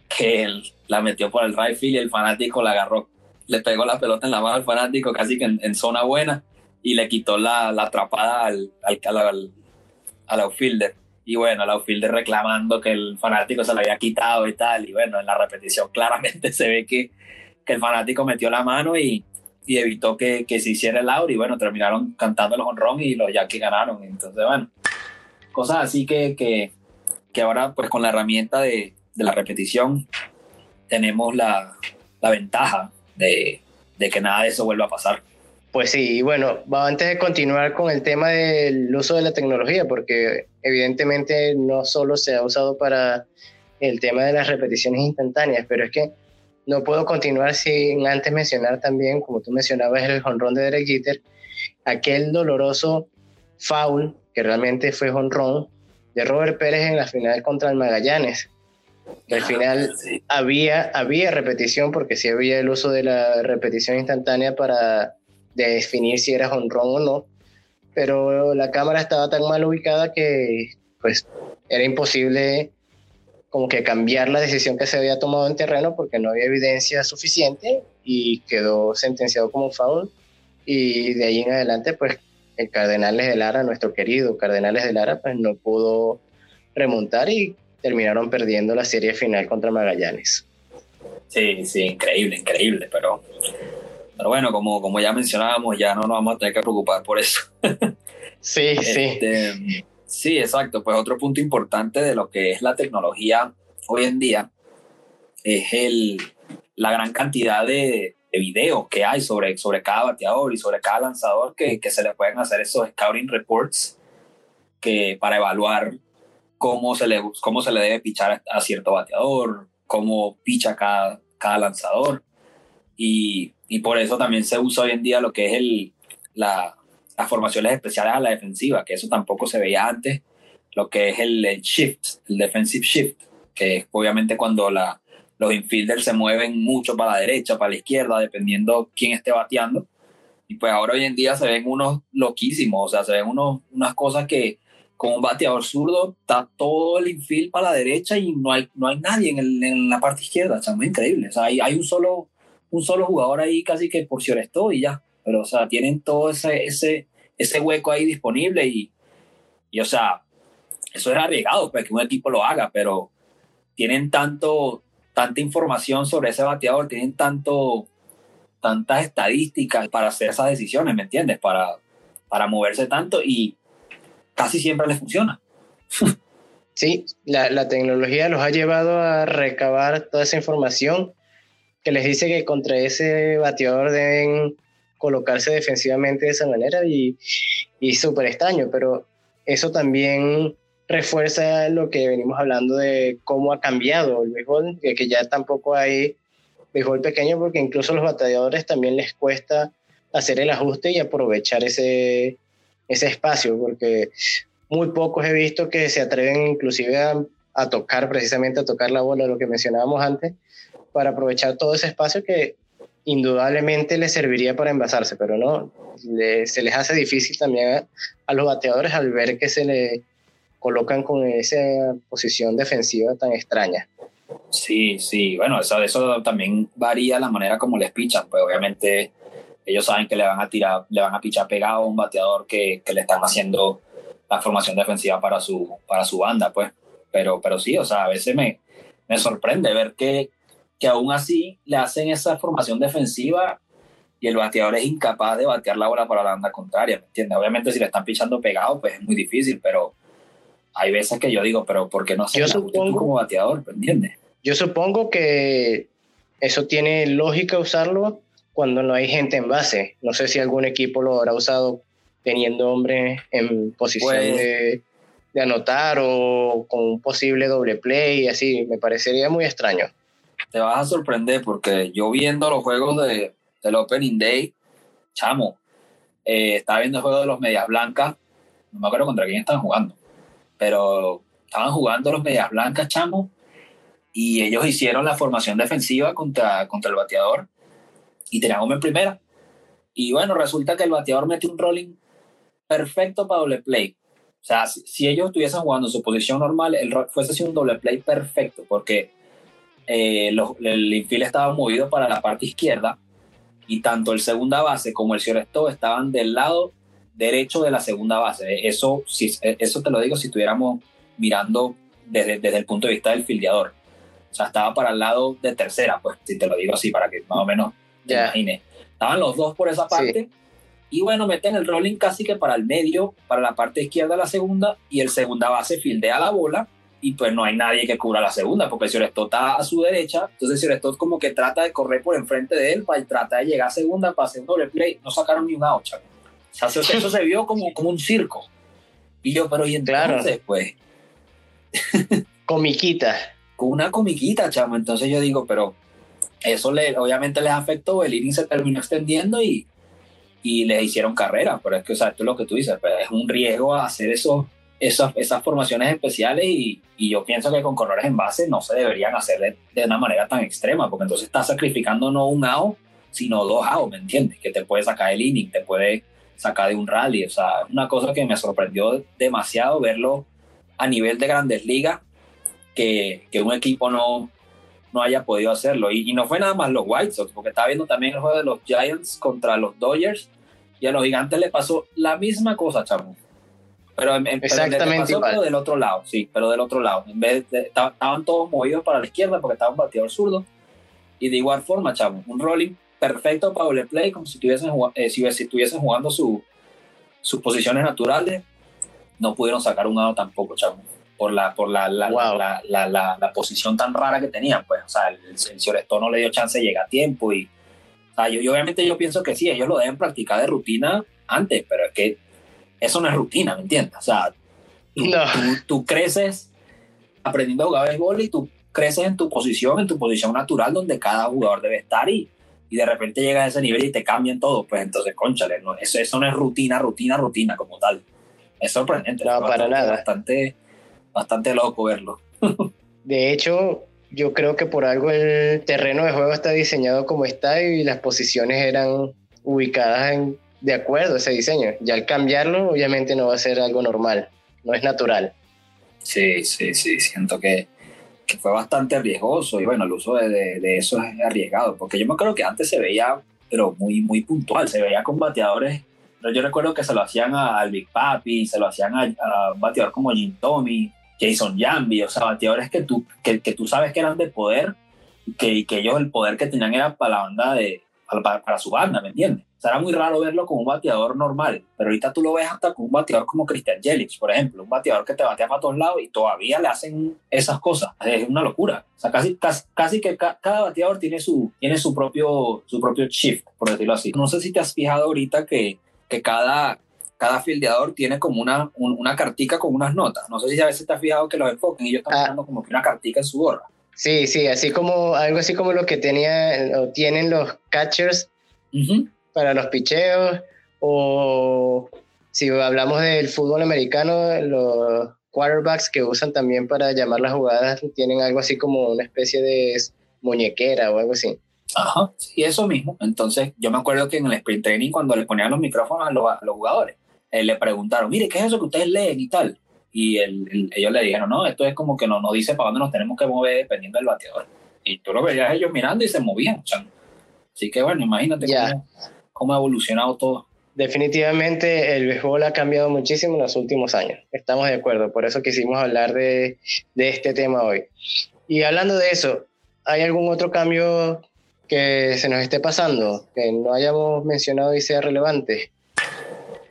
que la metió por el right field y el fanático la agarró, le pegó la pelota en la mano al fanático casi que en, zona buena y le quitó la, la atrapada al, al, al, outfielder. Y bueno, el outfielder reclamando que el fanático se la había quitado y tal. Y bueno, en la repetición claramente se ve que, que el fanático metió la mano y, y evitó que, que, se hiciera el out. Y bueno, terminaron cantando los honrón y los Yankees ganaron. Entonces, bueno, cosas así que, que, que ahora pues con la herramienta de, de la repetición tenemos la, la ventaja de, de, que nada de eso vuelva a pasar. Pues sí, bueno, antes de continuar con el tema del uso de la tecnología, porque evidentemente no solo se ha usado para el tema de las repeticiones instantáneas, pero es que no puedo continuar sin antes mencionar también, como tú mencionabas, el jonrón de Derek Jeter, aquel doloroso foul que realmente fue honrón de Robert Pérez en la final contra el Magallanes. Que al final sí. había, había repetición, porque sí había el uso de la repetición instantánea para definir si era honrón o no, pero la cámara estaba tan mal ubicada que pues era imposible como que cambiar la decisión que se había tomado en terreno porque no había evidencia suficiente y quedó sentenciado como foul y de ahí en adelante pues el Cardenales de Lara, nuestro querido Cardenales de Lara, pues no pudo remontar y terminaron perdiendo la serie final contra Magallanes. Sí, sí, increíble, increíble, pero, pero bueno, como, como ya mencionábamos, ya no nos vamos a tener que preocupar por eso. sí, sí. Este, sí, exacto. Pues otro punto importante de lo que es la tecnología hoy en día es el, la gran cantidad de, de videos que hay sobre, sobre cada bateador y sobre cada lanzador que, que se le pueden hacer esos scouting reports que para evaluar cómo se le, cómo se le debe pichar a cierto bateador, cómo picha cada, cada lanzador. Y, y, por eso también se usa hoy en día lo que es el, la, las formaciones especiales a la defensiva, que eso tampoco se veía antes, lo que es el, el shift, el defensive shift, que es obviamente cuando la, los infielders se mueven mucho para la derecha, para la izquierda, dependiendo quién esté bateando. Y pues ahora hoy en día se ven unos loquísimos, o sea, se ven unos, unas cosas que con un bateador zurdo está todo el infield para la derecha y no hay, no hay nadie en, el, en la parte izquierda. O sea, muy increíble. O sea, hay, hay, un, solo, un solo jugador ahí casi que por si estoy y ya. Pero, o sea, tienen todo ese, ese, ese hueco ahí disponible y, y, o sea, eso es arriesgado, pues que un equipo lo haga, pero tienen tanto, tanta información sobre ese bateador, tienen tanto, tantas estadísticas para hacer esas decisiones, ¿me entiendes? Para, para moverse tanto y casi siempre les funciona. Sí, la, la, tecnología los ha llevado a recabar toda esa información que les dice que contra ese bateador deben colocarse defensivamente de esa manera y, y súper extraño, pero eso también refuerza lo que venimos hablando de cómo ha cambiado el béisbol, de que ya tampoco hay béisbol pequeño porque incluso a los bateadores también les cuesta hacer el ajuste y aprovechar ese, ese espacio, porque muy pocos he visto que se atreven inclusive a, a, tocar, precisamente a tocar la bola, lo que mencionábamos antes, para aprovechar todo ese espacio que indudablemente les serviría para envasarse, pero no, le, se les hace difícil también a, a, los bateadores al ver que se le colocan con esa posición defensiva tan extraña. Sí, sí, bueno, eso, eso también varía la manera como les pichan, pues obviamente ellos saben que le van a tirar, le van a pichar pegado a un bateador que, que, le están haciendo la formación defensiva para su, para su banda, pues. Pero, pero sí, o sea, a veces me, me sorprende ver que, que aún así le hacen esa formación defensiva y el bateador es incapaz de batear la bola para la banda contraria, ¿me entiendes? Obviamente si le están pichando pegado, pues es muy difícil, pero hay veces que yo digo, pero ¿por qué no haces supongo, como bateador, ¿me entiendes? Yo supongo que eso tiene lógica usarlo cuando no hay gente en base. No sé si algún equipo lo habrá usado teniendo hombres en posición pues, de, de, anotar o con un posible doble play y así. Me parecería muy extraño. Te vas a sorprender porque yo viendo los juegos de, del Opening Day, chamo, eh, estaba viendo el juego de los Medias Blancas, no me acuerdo contra quién estaban jugando, pero estaban jugando los Medias Blancas, chamo, y ellos hicieron la formación defensiva contra, contra el bateador y tenían hombre en primera. Y bueno, resulta que el bateador metió un rolling perfecto para doble play. O sea, si, si ellos estuviesen jugando en su posición normal, el fuese sido un doble play perfecto, porque eh, el infield estaba movido para la parte izquierda y tanto el segunda base como el shortstop estaban del lado derecho de la segunda base. Eso, si, eso te lo digo si estuviéramos mirando desde, desde el punto de vista del fildeador. O sea, estaba para el lado de tercera, pues si te lo digo así, para que más o menos te yeah. imagines. Estaban los dos por esa parte. Sí. Y bueno, meten el rolling casi que para el medio, para la parte izquierda de la segunda, y el segunda base fildea la bola, y pues no hay nadie que cubra la segunda, porque el Ciorestó está a su derecha, entonces Ciorestó como que trata de correr por enfrente de él para tratar de llegar a segunda para hacer un doble play, no sacaron ni un out, chaval. O sea, eso, eso, se vio como, como un circo. Y yo, pero ¿y entonces, claro. pues? Comiquita. Con una comiquita, chamo. Entonces yo digo, pero eso le, obviamente les afectó, el inning se terminó extendiendo y, y les hicieron carrera, pero es que, o sea, esto es lo que tú dices, pero es un riesgo hacer eso, esas, esas formaciones especiales y, y, yo pienso que con corredores en base no se deberían hacer de, de, una manera tan extrema, porque entonces estás sacrificando no un out, sino dos outs, ¿me entiendes? Que te puede sacar el inning, te puede sacar de un rally. O sea, una cosa que me sorprendió demasiado verlo a nivel de grandes ligas, que, que un equipo no, no haya podido hacerlo. Y, y, no fue nada más los White Sox, porque estaba viendo también el juego de los Giants contra los Dodgers y a los gigantes le pasó la misma cosa, chamo. Pero, en, Exactamente pero del otro lado, sí, pero del otro lado. En vez de, estaban todos movidos para la izquierda porque estaba un bateador zurdo. Y de igual forma, chamo, un rolling perfecto para el play, como si estuviesen, eh, si, si estuviesen jugando su, sus posiciones naturales. No pudieron sacar un lado tampoco, chamo por la, por la, la, la, la, posición tan rara que tenían. Pues, o sea, el, el señor no le dio chance de llegar a tiempo. Y, o sea, yo, yo, obviamente yo pienso que sí, ellos lo deben practicar de rutina antes, pero es que eso no es rutina, ¿me entiendes? O sea, tú, no. tú, tú creces aprendiendo a jugar béisbol y tú creces en tu posición, en tu posición natural donde cada jugador debe estar y, y de repente llegas a ese nivel y te cambian todo, pues entonces, conchale, no, eso, eso no es rutina, rutina, rutina como tal. Es sorprendente. No, es para bastante, nada. Bastante, bastante loco verlo. De hecho, yo creo que por algo el terreno de juego está diseñado como está y las posiciones eran ubicadas en, de acuerdo a ese diseño. Ya al cambiarlo, obviamente no va a ser algo normal, no es natural. Sí, sí, sí, siento que, que fue bastante riesgoso y bueno, el uso de, de, de, eso es arriesgado, porque yo me acuerdo que antes se veía, pero muy, muy puntual, se veía con bateadores, pero yo recuerdo que se lo hacían al Big Papi, se lo hacían a, a un bateador como Jim Tommy, Jason Jambi, o sea, bateadores que tú, que, que tú sabes que eran de poder, que, que ellos el poder que tenían era para la banda de, para, para su banda, ¿me entiendes? O sea, era muy raro verlo como un bateador normal, pero ahorita tú lo ves hasta con un bateador como Christian Yelich, por ejemplo, un bateador que te batea para todos lados y todavía le hacen esas cosas. Es una locura. O sea, casi, casi, casi que ca cada bateador tiene su, tiene su propio, su propio shift, por decirlo así. No sé si te has fijado ahorita que, que cada, cada fildeador tiene como una, un, una cartica con unas notas. No sé si a veces te has fijado que los enfoquen y ellos están ah. como que una cartica en su gorra. Sí, sí, así como algo así como lo que tenía o tienen los catchers uh -huh. para los picheos o si hablamos del fútbol americano, los quarterbacks que usan también para llamar las jugadas tienen algo así como una especie de muñequera o algo así. Ajá, sí, eso mismo. Entonces, yo me acuerdo que en el sprint training, cuando le ponían los micrófonos a los, a los jugadores, eh, le preguntaron, mire, ¿qué es eso que ustedes leen y tal? Y el, el, ellos le dijeron, no, esto es como que no, no dice para dónde nos tenemos que mover dependiendo del bateador. Y tú lo veías ellos mirando y se movían. O sea, así que bueno, imagínate yeah. cómo, cómo ha evolucionado todo. Definitivamente el béisbol ha cambiado muchísimo en los últimos años. Estamos de acuerdo, por eso quisimos hablar de, de este tema hoy. Y hablando de eso, ¿hay algún otro cambio que se nos esté pasando, que no hayamos mencionado y sea relevante?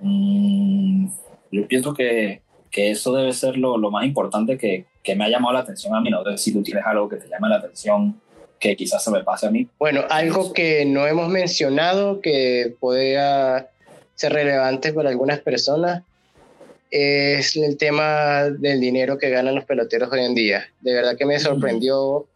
Mm, yo pienso que, que, eso debe ser lo, lo más importante que, que, me ha llamado la atención a mí. No sé si tú tienes algo que te llame la atención que quizás se me pase a mí. Bueno, algo que no hemos mencionado que podría ser relevante para algunas personas es el tema del dinero que ganan los peloteros hoy en día. De verdad que me sorprendió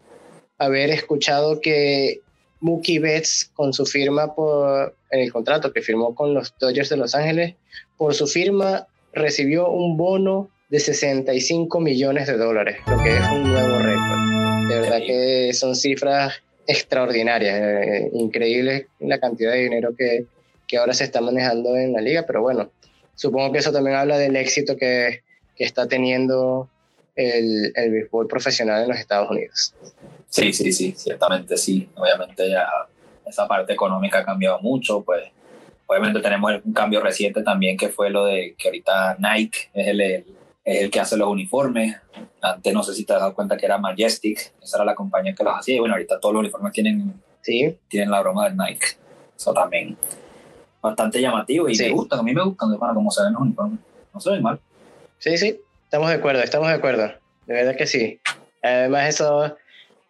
haber escuchado que Mookie Betts con su firma por en el contrato que firmó con los Dodgers de Los Ángeles, por su firma recibió un bono de 65 millones de dólares, lo que es un nuevo récord. De verdad que son cifras extraordinarias, eh, increíbles la cantidad de dinero que, que ahora se está manejando en la liga, pero bueno, supongo que eso también habla del éxito que, que está teniendo el, el béisbol profesional en los Estados Unidos. Sí, sí, sí, ciertamente sí. Obviamente ya esa parte económica ha cambiado mucho, pues obviamente tenemos un cambio reciente también que fue lo de que ahorita Nike es el, el, es el que hace los uniformes. Antes no sé si te has dado cuenta que era Majestic, esa era la compañía que los hacía y bueno, ahorita todos los uniformes tienen, ¿Sí? tienen la broma del Nike. Eso también bastante llamativo y sí. me gustan, a mí me gustan como se ven los uniformes. No se ven mal. Sí, sí, estamos de acuerdo, estamos de acuerdo. De verdad que sí. Además, eso,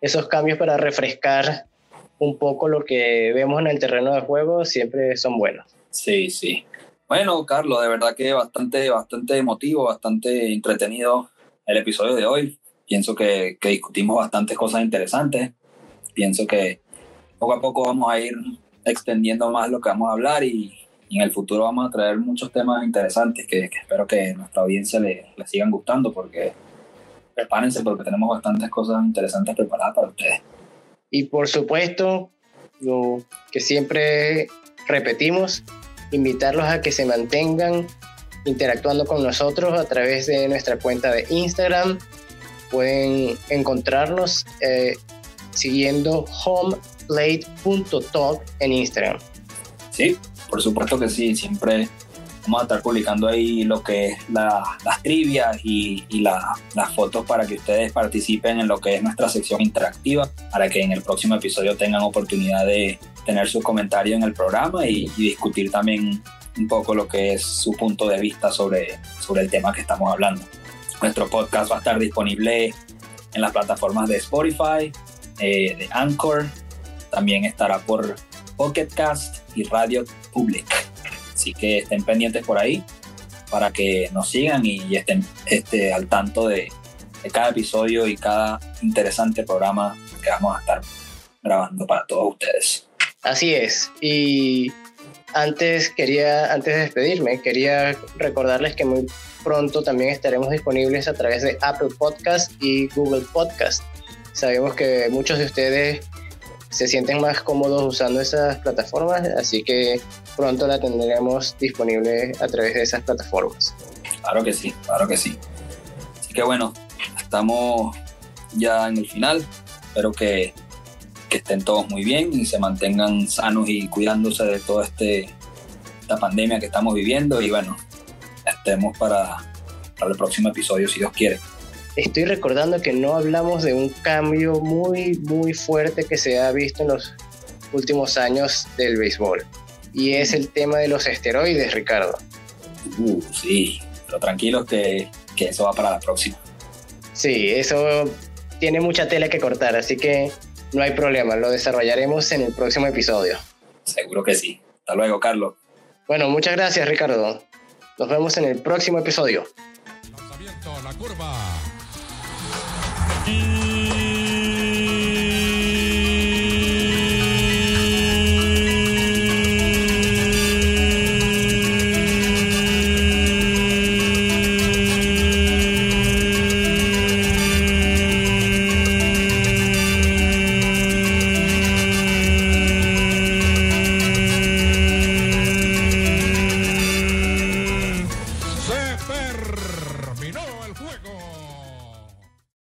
esos cambios para refrescar un poco lo que vemos en el terreno de juego siempre son buenos. Sí, sí. Bueno, Carlos, de verdad que bastante, bastante emotivo, bastante entretenido el episodio de hoy. Pienso que, discutimos bastantes cosas interesantes. Pienso que poco a poco vamos a ir extendiendo más lo que vamos a hablar y, en el futuro vamos a traer muchos temas interesantes que, que espero que a nuestra audiencia le, le, sigan gustando porque prepárense porque tenemos bastantes cosas interesantes preparadas para ustedes. Y por supuesto, lo que siempre repetimos, invitarlos a que se mantengan interactuando con nosotros a través de nuestra cuenta de Instagram. Pueden encontrarnos eh, siguiendo homeplate.talk en Instagram. Sí, por supuesto que sí, siempre vamos a estar publicando ahí lo que es las trivias y, las fotos para que ustedes participen en lo que es nuestra sección interactiva, para que en el próximo episodio tengan oportunidad de tener su comentario en el programa y, discutir también un poco lo que es su punto de vista sobre, sobre el tema que estamos hablando. Nuestro podcast va a estar disponible en las plataformas de Spotify, eh, de Anchor, también estará por Pocket Cast y Radio Public. Así que estén pendientes por ahí para que nos sigan y estén este, al tanto de, cada episodio y cada interesante programa que vamos a estar grabando para todos ustedes. Así es. Y antes quería, antes de despedirme, quería recordarles que muy pronto también estaremos disponibles a través de Apple Podcast y Google Podcast. Sabemos que muchos de ustedes se sienten más cómodos usando esas plataformas, así que pronto la tendremos disponible a través de esas plataformas. Claro que sí, claro que sí. Así que bueno, estamos ya en el final. Espero que, que estén todos muy bien y se mantengan sanos y cuidándose de toda este, esta pandemia que estamos viviendo. Y bueno, estemos para, para el próximo episodio, si Dios quiere estoy recordando que no hablamos de un cambio muy, muy fuerte que se ha visto en los últimos años del béisbol. Y es el tema de los esteroides, Ricardo. Uh, sí, pero tranquilos que, que eso va para la próxima. Sí, eso tiene mucha tela que cortar, así que no hay problema, lo desarrollaremos en el próximo episodio. Seguro que sí. Hasta luego, Carlos. Bueno, muchas gracias, Ricardo. Nos vemos en el próximo episodio. Lanzamiento, la curva. Thank you.